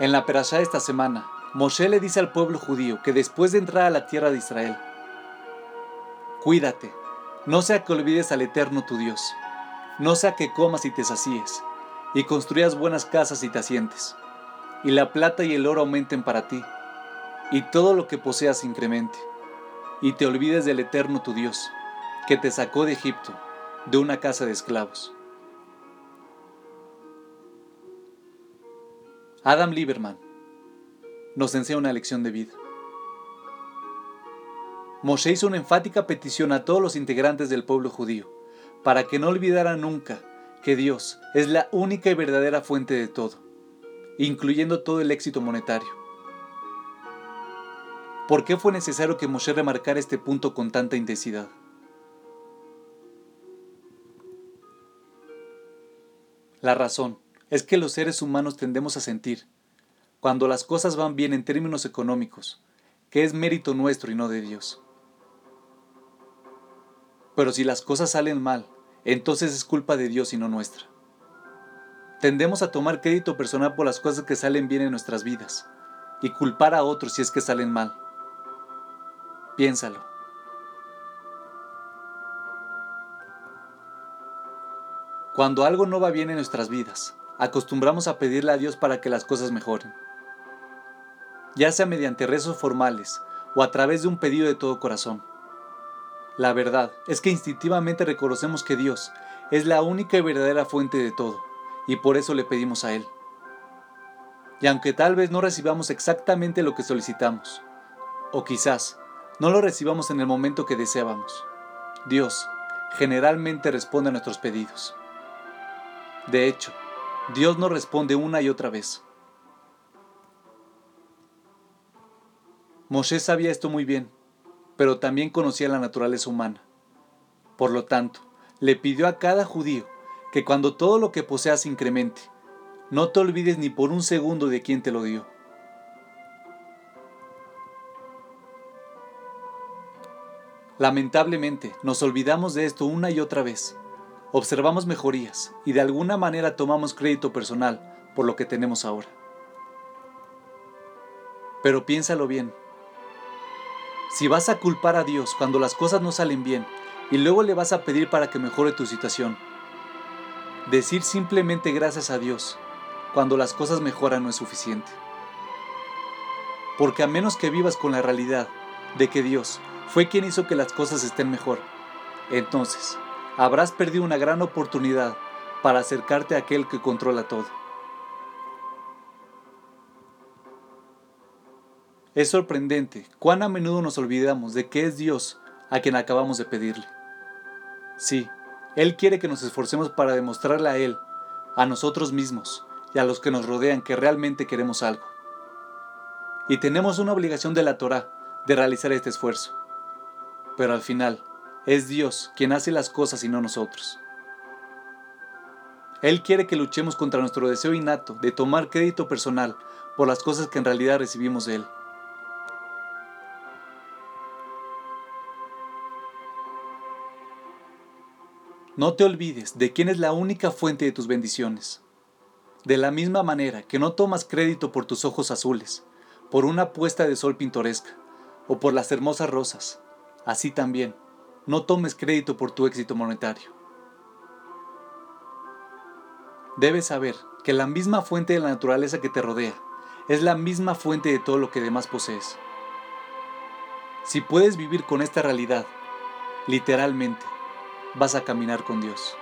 En la perashá de esta semana, Moshe le dice al pueblo judío que después de entrar a la tierra de Israel, cuídate, no sea que olvides al Eterno tu Dios, no sea que comas y te sacíes, y construyas buenas casas y te asientes, y la plata y el oro aumenten para ti, y todo lo que poseas incremente, y te olvides del Eterno tu Dios, que te sacó de Egipto, de una casa de esclavos. Adam Lieberman nos enseña una lección de vida. Moshe hizo una enfática petición a todos los integrantes del pueblo judío para que no olvidaran nunca que Dios es la única y verdadera fuente de todo, incluyendo todo el éxito monetario. ¿Por qué fue necesario que Moshe remarcara este punto con tanta intensidad? La razón es que los seres humanos tendemos a sentir, cuando las cosas van bien en términos económicos, que es mérito nuestro y no de Dios. Pero si las cosas salen mal, entonces es culpa de Dios y no nuestra. Tendemos a tomar crédito personal por las cosas que salen bien en nuestras vidas y culpar a otros si es que salen mal. Piénsalo. Cuando algo no va bien en nuestras vidas, acostumbramos a pedirle a Dios para que las cosas mejoren. Ya sea mediante rezos formales o a través de un pedido de todo corazón. La verdad es que instintivamente reconocemos que Dios es la única y verdadera fuente de todo, y por eso le pedimos a Él. Y aunque tal vez no recibamos exactamente lo que solicitamos, o quizás no lo recibamos en el momento que deseábamos, Dios generalmente responde a nuestros pedidos. De hecho, Dios nos responde una y otra vez. Moshe sabía esto muy bien, pero también conocía la naturaleza humana. Por lo tanto, le pidió a cada judío que cuando todo lo que poseas incremente, no te olvides ni por un segundo de quién te lo dio. Lamentablemente, nos olvidamos de esto una y otra vez observamos mejorías y de alguna manera tomamos crédito personal por lo que tenemos ahora. Pero piénsalo bien. Si vas a culpar a Dios cuando las cosas no salen bien y luego le vas a pedir para que mejore tu situación, decir simplemente gracias a Dios cuando las cosas mejoran no es suficiente. Porque a menos que vivas con la realidad de que Dios fue quien hizo que las cosas estén mejor, entonces habrás perdido una gran oportunidad para acercarte a aquel que controla todo. Es sorprendente cuán a menudo nos olvidamos de que es Dios a quien acabamos de pedirle. Sí, Él quiere que nos esforcemos para demostrarle a Él, a nosotros mismos y a los que nos rodean que realmente queremos algo. Y tenemos una obligación de la Torah de realizar este esfuerzo. Pero al final, es Dios quien hace las cosas y no nosotros. Él quiere que luchemos contra nuestro deseo innato de tomar crédito personal por las cosas que en realidad recibimos de Él. No te olvides de quién es la única fuente de tus bendiciones. De la misma manera que no tomas crédito por tus ojos azules, por una puesta de sol pintoresca o por las hermosas rosas, así también no tomes crédito por tu éxito monetario. Debes saber que la misma fuente de la naturaleza que te rodea es la misma fuente de todo lo que demás posees. Si puedes vivir con esta realidad, literalmente, vas a caminar con Dios.